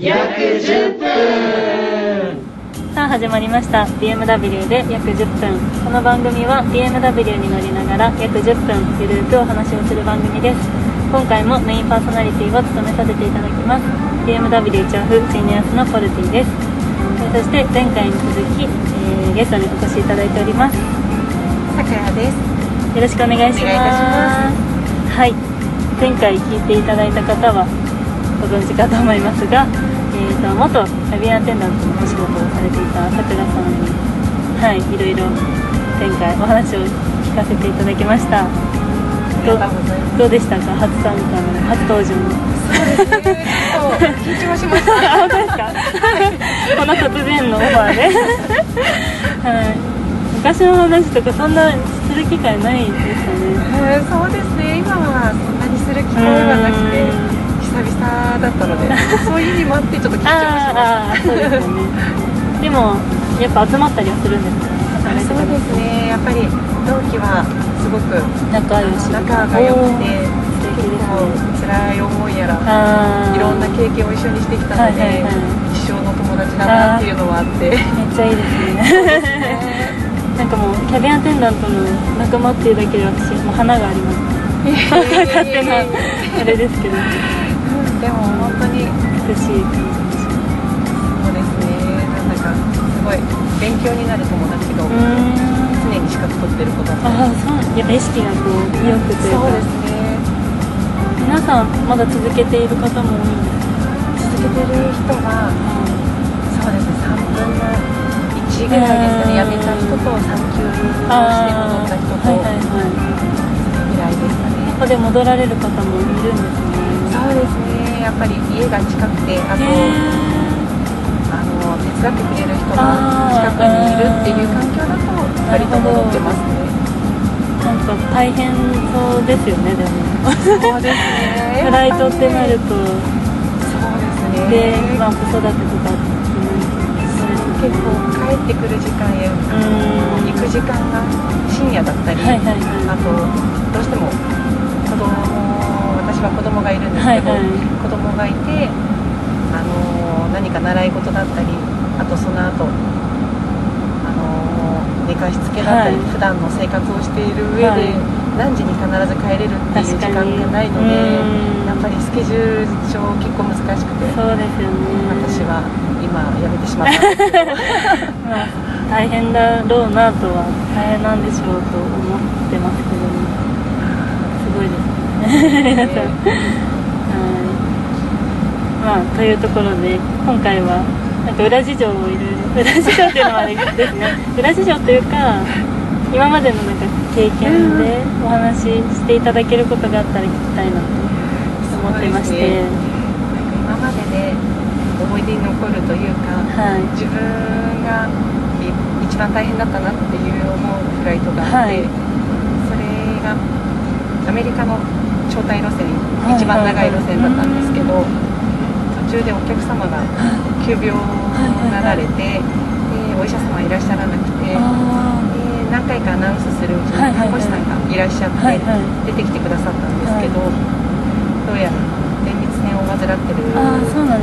約10分。さあ始まりました。BMW で約10分。この番組は BMW に乗りながら約10分ゆるくお話をする番組です。今回もメインパーソナリティを務めさせていただきます。BMW 調布シニアスのポルティです。えーそして前回に続き、えーゲストにお越しいただいております。よさくらです。ろしくお願いします。はい。前回聞いていただいた方はご存知かと思いますが、えー、と元キャビンアテンダントのお仕事をされていたさくらさんにはいいろいろ前回お話を聞かせていただきました。ありがとう。どうでしたか？初参加の初登場そうですね。緊張しました。あ本当ですか？この突然のオファーで、はい、昔の話とかそんなする機会ないですよね。うんそうですね。今はそんなにする機会はなくて。久々だったので、そういう意味もあってちょっと緊張しまあーあーそうですよねでもやっぱ集まったりはするんですねした。そうですね。やっぱり同期はすごく仲良し仲が良くて、結構辛い思いやら。いろんな経験を一緒にしてきたので、はいはいはい一生の友達だなっていうのはあって。めっちゃいいですねなんかもうキャビンアテンダントの仲間っていうだけで私もう花があります勝手なあれですけどでも本当に美しい。そうですね。なんだかすごい勉強になる友達が多くてうーん常に資格取ってる子だっああそうやっぱ意識がこう良くというか。そうですね。皆さんまだ続けている方も多いんです続けてる人はそうですね。3分の1ぐらいですかねうん辞めた人と産休をして戻あった人とはいはいはい。ぐらいですかね。ここで戻られる方もいるんですね。そうですねやっぱり家が近くてあとへあの手伝ってくれる人が近くにいるっていう環境だと割と戻ってますね。ーなんか大変そうですよねでも。そうですね。フライトってなるとそうですね。で、まあ、子育てとか結構帰ってくる時間やうん。行く時間が深夜だったり、はいはいはい。あとどうしても私は子供がいるんですけど、はいはい。子供がいてあの何か習い事だったりあとその後あの寝かしつけだったり、はい。普段の生活をしている上で、はい。何時に必ず帰れるっていう時間がないのでうん。やっぱりスケジュール上結構難しくてそうですよね。私は今辞めてしまったんですけど。まあ、大変だろうなとは大変なんでしょうと思ってますけどいですね皆さんはい。まあというところで今回はなんか裏事情をいろいろ裏事情っていうのはあれですね 裏事情というか今までのなんか経験でお話ししていただけることがあったら聞きたいなと思ってまして、ね。今までで思い出に残るというかはい。自分がい一番大変だったなっていう思うフライトがあって、はい。それがアメリカの招待路線はい一番長い路線だったんですけど、途中でお客様が急病になられて、でお医者様いらっしゃらなくて、何回かアナウンスするうちに看護師さんがいらっしゃって、出てきてくださったんですけど、どうやら前立腺を患ってるっ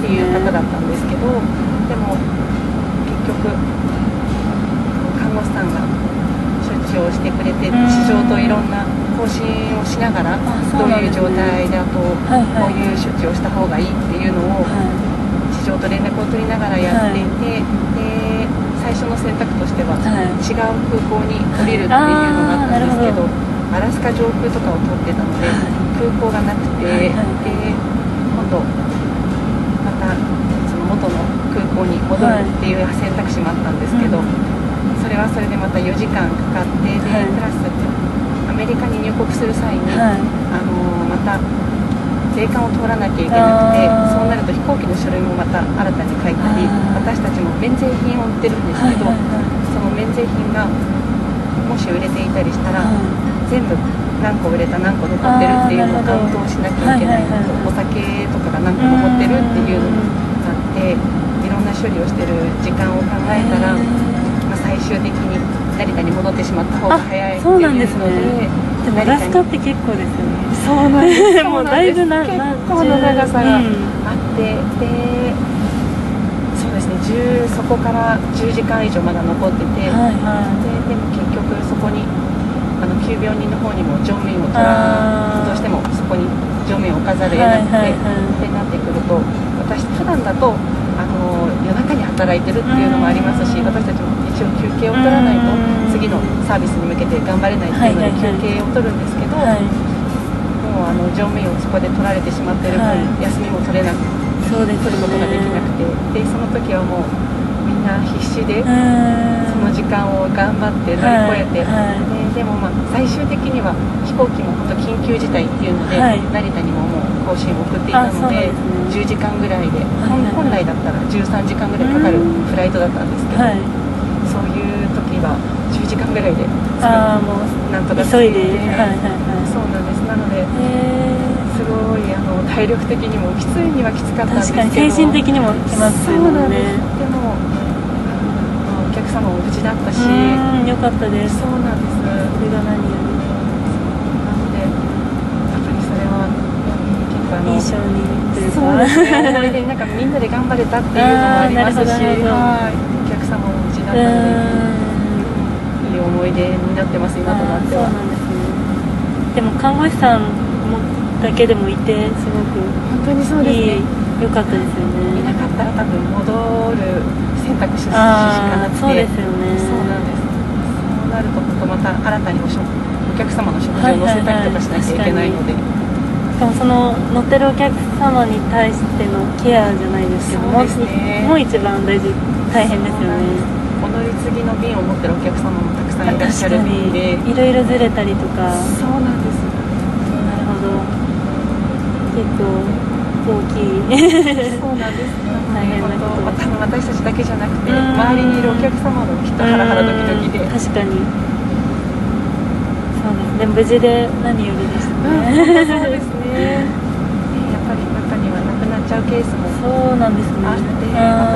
ていう方だったんですけどでも結局看護師さんが処置をしてくれてうん。地上といろんな更新をしながらあそうどういう状態だとこはいはい。ういう処置をした方がいいっていうのをは地上と連絡を取りながらやっていて、で最初の選択としてははい。違う空港に降りるっていうのがあったんですけど,、アラスカ上空とかを通ってたので、空港がなくて、で今度またその元の空港に戻るっていう選択肢もあったんですけど、うんそれはそれでまた4時間かかってで、はい。プラスアメリカに入国する際に、はい。あのまた税関を通らなきゃいけなくてそうなると飛行機の書類もまた新たに書いたり私たちも免税品を売ってるんですけど、はいはいはい。その免税品がもし売れていたりしたら、は全部何個売れた何個残ってるっていうのをカウントをしなきゃいけないあーなるほどお酒とかが何個残ってるっていうのがあっていろんな処理をしてる時間を考えたら、まあ、最終的に成田に戻ってしまった方が早いっていうそうなんですのでね。でもアラスカって結構ですよね。そうなんです。もうだいぶな結な構な長さがうん。あって、でそこから10時間以上まだ残ってて、はいはででも結局そこにあの急病人の方にも乗務員を取らどうしてもそこに乗務員を置かざるを得なくて、はいはいはい。ってなってくると私普段だとあの夜中に働いてるっていうのもありますしうん。私たちも一応休憩を取らないとうん。次のサービスに向けて頑張れないっていうので休憩を取るんですけど、いはい。もうあの乗務員をそこで取られてしまってる分、はい。休みも取れなくそうです取ることができなくてでその時はもうみんな必死でその時間を頑張って乗り越えて、はい。はい。ででもまあ最終的には飛行機も本当緊急事態っていうので、はい。成田にももう更新を送っていたのでですね。10時間ぐらいで、本来だったら13時間ぐらいかかるフライトだったんですけど、は10時間ぐらいでああもうなんとか。急いで。はいはいはい。そうなんです。なのですごいあの体力的にもきついにはきつかったんです確けど。かに精神的にもきますそようなんです。ねでもあのお客様も無事だったし。よかったです。そうなんです。それが何よなのでやっぱりそれは結構あのり印象にというか。そうですね。思い出になんかみんなで頑張れたっていうのもありますし。お客様も無事だうったのでい出になってます今となっては。ですね。でも看護師さんもだけでもいてすごく本当にそうですいいね良かったですよいなねかったら多分戻る選択肢しかなくて。そうですよね。そうなんです。そうなると本当また新たにお食お客様の食事を乗せたりとかしなきゃいけないので、しかもその乗ってるお客様に対してのケアじゃないですけどそうね。もう一番大事大変ですよね。お乗り継ぎの便を持ってるお客様もたくさんいらっしゃる確かに便で。いろいろずれたりとか。そうなんです。なるほど。結構大きいそうなんです。大変なこと。私たちだけじゃなくてうん。周りにいるお客様もきっとハラハラドキドキで。うん。確かに。そうです。ね無事で何よりでしたね、そうですね。やっぱり中には亡くなっちゃうケースもそうなんですね。あ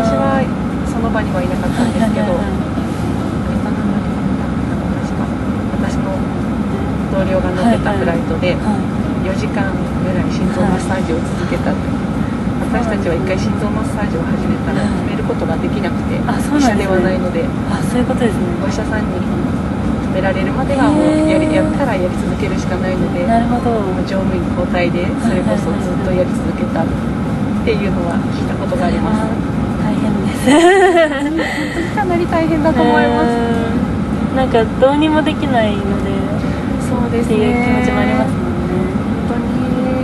私はその場にはいなかったんですけど。はいはいはい確か私の同僚が乗ってたフライトで4時間ぐらい。心臓マッサージを続けたって私たちは一回心臓マッサージを始めたら止めることができなくて医者ではない。のであそうい。うことですねお医者さんに止められるまではもうやりやったらやり続けるしかない。のでなるほど乗務員交代でそれこそずっとやり続けたってい。うのは聞い。たことがあります大変ですかなり大変だと思い。ますなんかどうにもできない。のでですっていう気ね。持ちもありますもんね。本当に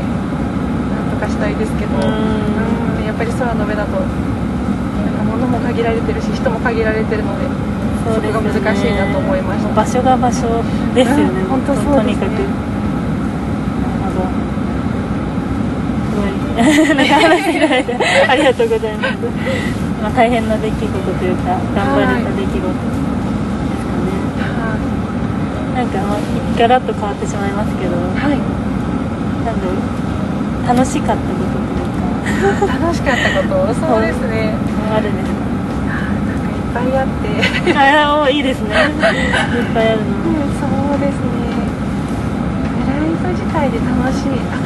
なんとかしたいですけどうん。うんやっぱり空の上だとなんか物も限られてるし人も限られてるのでそうですよね。そこが難しいなと思いました。場所が場所ですよね、うん本当そうですね。とにかく。なん。か 話していただいてありがとうございます、まあ、大変な出来事というか頑張れた出来事なんかまあガラッと変わってしまいますけどはい。なんだ楽しかったことというか。楽しかったこと。そうですね。あるんです。かいっぱいあって。かああいいですね。いっぱいあるの。うんそうですね。フライト自体で楽しい。あ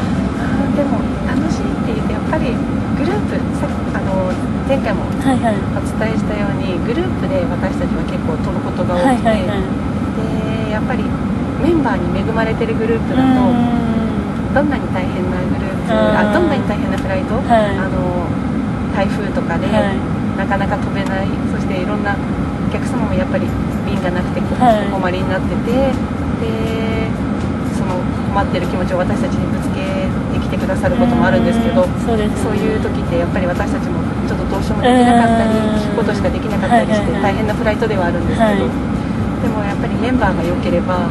でも楽しいって言ってやっぱりグループさあの前回もはいはい。お伝えしたようにグループで私たちは結構飛ぶことが多くて、はいはいはい。でやっぱりメンバーに恵まれてるグループだとうどんなに大変なグループあどんなに大変なフライト、はい。あの台風とかで、はい。なかなか飛べないそしていろんなお客様もやっぱり便がなくてお困りになってて、でその困ってる気持ちを私たちにぶつけてきてくださることもあるんですけど、うんそうですそういう時ってやっぱり私たちもちょっとどうしようもできなかったりうん。聞くことしかできなかったりしてはいはいはい。大変なフライトではあるんですけど、はいでもやっぱりメンバーが良ければ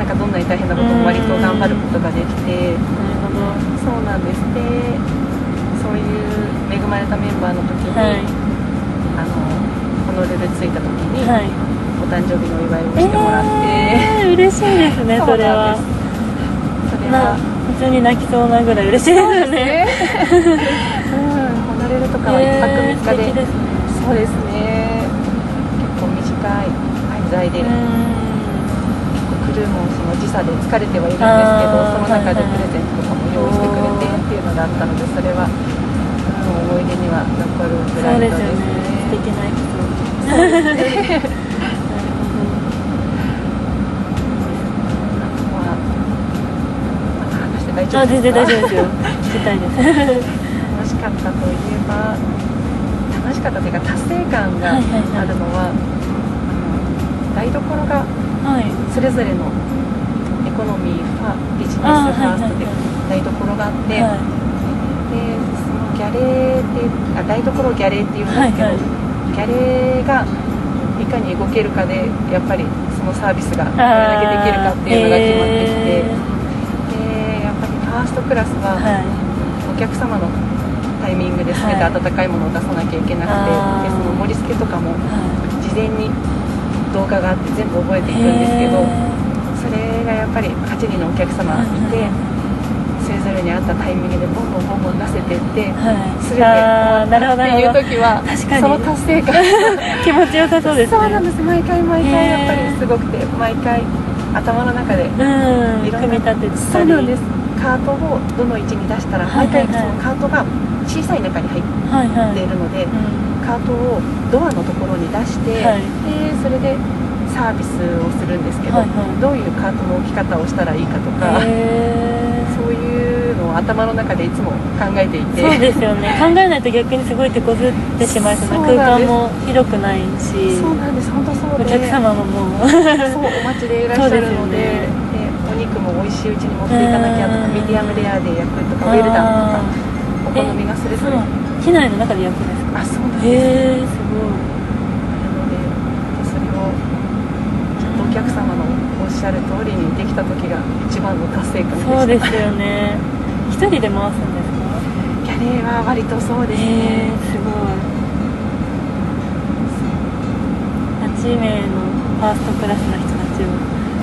なんかどんなに大変なことも割と頑張ることができて。そうなんです。でそういう恵まれたメンバーの時に、はい。あのホノルル着いた時に、はい。お誕生日のお祝いをしてもらって、えー、嬉しいですね それは。それなは普通に泣きそうなぐらい嬉しいですね。うんホノルルとかは1泊えー3日で、素敵ですね。そうですね在で、う結構クルーもその時差で疲れてはいるんですけどその中ではいはいプレゼントとかも用意してくれてっていうのがあったのでそれは、うん思い出には残るんフライトそうですねね。素敵ななるほはまだ話して大ど丈夫あ全然大丈夫でですよ。聞きたいです。楽しかったといえば楽しかったというか達成感があはいはいはい。るのは,、あの台所がはい。それぞれのエコノミーファビジネスフあァーストではいはい。台所があって、はい。でそのギャレーってあ台所をギャレーっていうんですけど、はいはい。ギャレーがいかに動けるかでやっぱりそのサービスがどれだけできるかっていうのが決まってきて、でやっぱりファーストクラスははい。お客様のタイミングで全てはい。温かいものを出さなきゃいけなくて、あー。でその盛り付けとかもは事前に動画があって全部覚えていくんですけどそれがやっぱり8人のお客様いてそれぞれに合ったタイミングでボンボンボンボン出せてってはい。全て終わあーなるほどったっていう時は確かに。その達成感 気持ちよさそうですね。そうなんです。毎回毎回やっぱりすごくて毎回頭の中でうんいろんな組み立てたり。そうなんです。カートをどの位置に出したらはいはいはい。毎回そのカートが小さい中に入っはいはいてい。るのでうんカートをドアのところに出して、はい。でそれでサービスをするんですけど、はいはい。どういうカートの置き方をしたらいいかとか、そういうのを頭の中でいつも考えていて。そうですよね。考えないと逆にすごい手こずってしまいそうな空間も広くないしそうなんです。本当そうで。お客様ももう。そうお待ちでいらっしゃるのでお肉も美味しいうちに持っていかなきゃとかうん。ミディアムレアで焼くとかウェルダンとかお好みがそれぞれ機内の中で焼くんですか？あそうなんですへえすごい。なのでそれをちゃんとお客様のおっしゃる通りにできた時が一番の達成感でした。そうですよね。一人で回すんですか？キャレーは割とそうです。ねすごい8名のファーストクラスの人たちを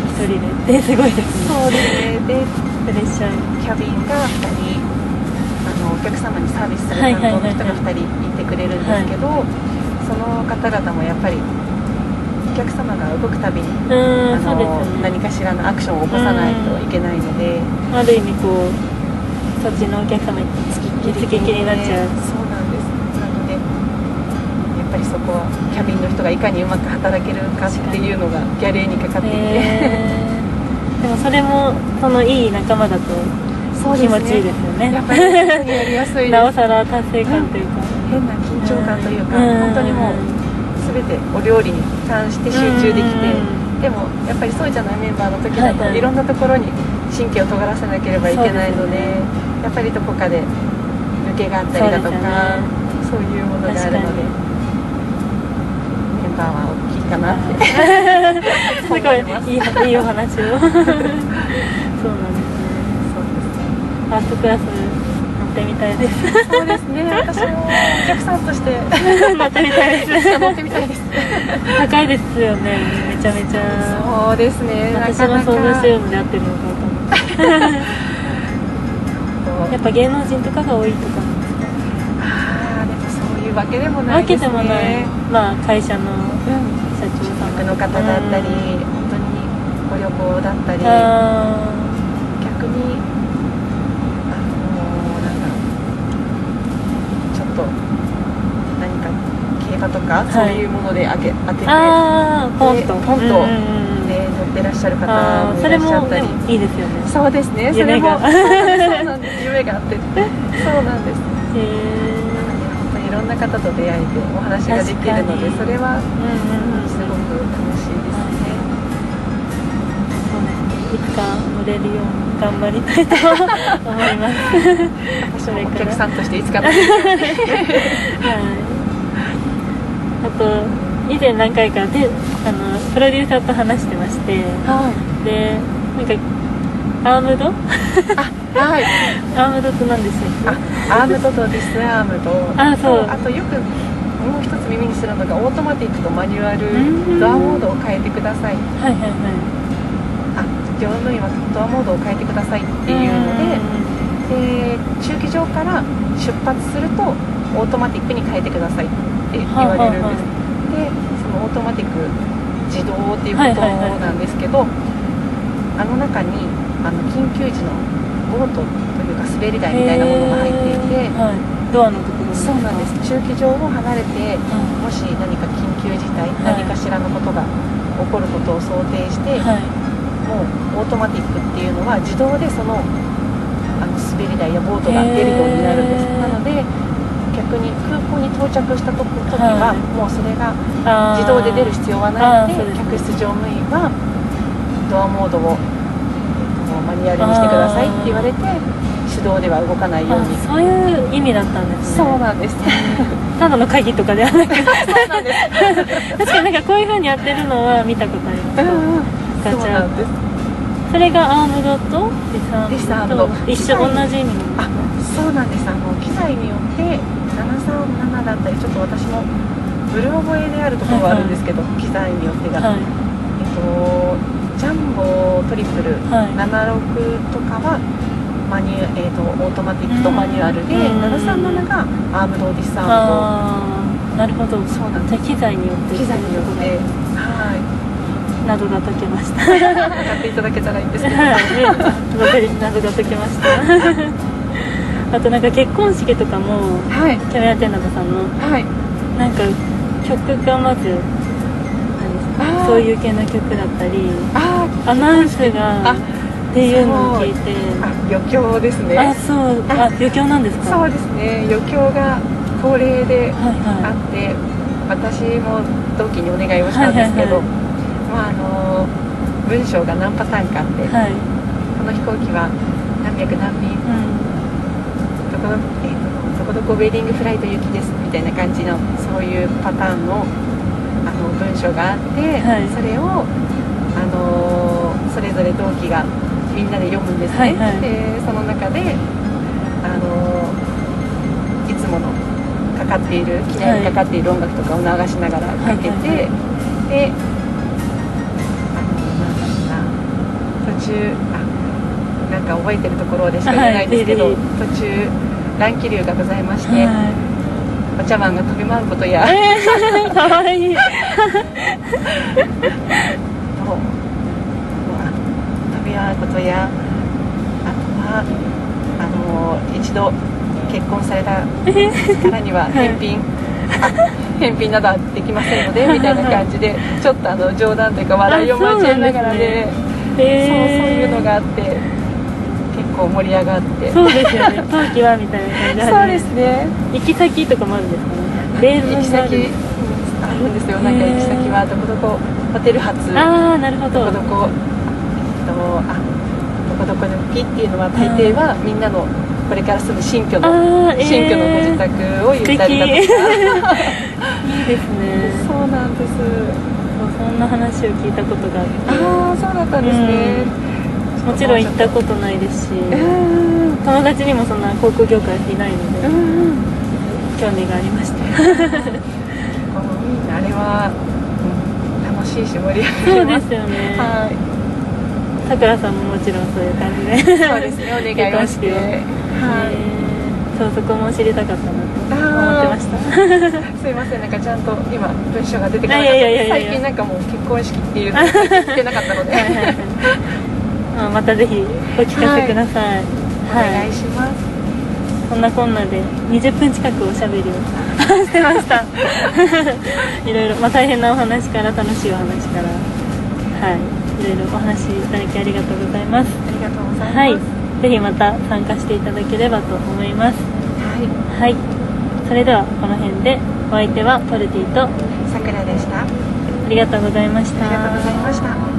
一人で。ってすごいですね。そうですね。でプレッシャーキャビンが2人あのお客様にサービスするはいはい担はいはい。当の人が2人いてくれるんですけど、その方々もやっぱりお客様が動くたびに、あのよね。何かしらのアクションを起こさないといけないので、ある意味こうそっちのお客様につきっきりになっちゃう。そうなんです。なのでやっぱりそこはキャビンの人がいかにうまく働けるかっていうのがギャレーにかかっていて、へーでもそれもそのいい仲間だとそう気持ちいいですよね。やっぱりやりやすい なおさら達成感というか、変な緊張感というか、うん。本当にもう全てお料理に関して集中できて、うん。でもやっぱりそうじゃないメンバーの時だと、はいろんなところに神経を尖らせなければいけないのでね。やっぱりどこかで抜けがあったりだとかそうねいうものがあるのでメンバーは大きいかなって。すごいいいお話を。そうなんですね。そうですファーストクラス乗ってみたいです。そうですね。私もお客さんとして。乗ってみたいです乗ってみたいです。高いですよね。めちゃめちゃ。そうですね。な私かなかの想像してるので合ってるのか。と思ってやっぱ芸能人とかが多いとか。なんですかああでもそういうわけでもなわいですね。けでもない。まあ会社のうん社長さん。客の方だったり、うん。本当にご旅行だったり。あ逆にあのーなんだちょっと何か競馬とか、い。そういうもので当て当ててポンと。でポンとうんうんうん。で乗ってらっしゃる方もいらっしゃったり。もいいですよね。そうですね。それもうなんです。夢があって。そうなんです。へえいろんな方と出会えてお話ができるのでそれはうんうんうんすごく楽しいですね。いつか乗れるように頑張りたいと思います。お客さんとしていつか はい。あと以前何回かであのプロデューサーと話してまして。はい。でなんか armed？あはい。armed って何でしたっあ armed と disarmed。あそう。あとよくもう一つ耳にするのがオートマティックとマニュアル。うん。ドアモードを変えてください。けはいはいはい。あ業務員はドアモードを変えてくださいっていうのでで中期場から出発するとオートマティックに変えてくださいって言われるんです、でそのオートマティック自動っていうことなんですけど、あの中にあの緊急時のボートというか滑り台みたいなものが入っていて、はい、ドアのところに。そうなんです。中期場を離れてはもし何か緊急事態、はい。何こることを想定して、はい。もうオートマティックっていうのは自動でそのあの滑り台やボートが出るようになるんです。なので逆に空港に到着した時時は、はい。もうそれが自動で出る必要はないので客室乗務員はドアモードを、えっとマニュアルにしてくださいって言われて手動では動かないように。あそういう意味だったんですね。そうなんです。ただの鍵とかではなくそうなんです。確かになんかこういう風にやってるのは見たことあります。うんうん。ガチャ。それがアームドとデディスアードドと一緒同じ意味なあそうなんです。あの機材によって737だったりちょっと私もブル覚えであるところはあるんですけど、機材によってが、はい。えっとジャンボトリプルはい。76とかはマニュ、えっとオートマティックとマニュアルで、うん。737が armed disarm ああなるほど。ドそうなんです。機材によって。機材によって。はい。謎が解けました。使っていただけたらいいんですけど。謎が解けました あとなんか結婚式とかもはい。キャビンアテンダントさんの。はい。なんか曲がまずそういう系の曲だったりあアナウンスがあっていうのを聞いて。余興ですね。あそう。あ。余興なんですか？そうですね。余興が恒例ではいはあって、私も同期にお願いをしたんですけど、はいまああの文章が何パターンかあって、いはい。この飛行機は何百何便。うん。どこど,、えーとどこどこウェディングフライト行きですみたいな感じのそういうパターンのあの文章があって、はい。それをあのそれぞれ同期がみんなで読むんですね、はいはい。でその中であのいつものかかっている機内にかかっている音楽とかを流しながらかけて、はいはいはい。であのなんだろうな途中あなんか覚えてるところでしか言えないんですけど、はい途中乱気流がございまして、はい。お茶碗が飛び回ることや、えー、かわいい。び回ることや。あとはあの一度結婚されたからには 返品、あ返品などはできませんのでみたいな感じでちょっとあの冗談というか笑いを交えながらでそうそういうのがあって。結構盛り上がって。そうですよね。冬季はみたいな感じで。そうですね。行き先とかもあるんですかね。行き先。があるんですよ。なんか行き先はどこどこホテル発。ああなるほど。どこどこえっとあどこどこのピっていうのは大抵はみんなのこれから住む新居のえー。新居のご自宅を言ったりだとか。いいですね。そうなんです。そんな話を聞いたことがあって。ああそうだったんですねもちろん行ったことないですしうん。友達にもそんな航空業界いないので興味がありました。あれは、うん楽しいし盛り上そうでがります。すよね。はい。さくらさんももちろんそういう感じで。そうですね。お願いをし てはい。えーそうそこも知りたかったなと思ってました。すいません。なんかちゃんと今文章が出てこなかった最近なんかもう結婚式っていうのを聞けなかったので。はいはいはいあまたぜひお聞かせください。お願いします、こんなこんなで20分近くおしゃべりを してました。いろいろ、まあ、大変なお話から楽しいお話から。はい。いろいろお話いただきありがとうございます。ありがとうございます。はい。ぜひまた参加していただければと思います。はい。はい。それではこの辺でお相手はポルティとあさくらでした。ありがとうございました。りがとうございました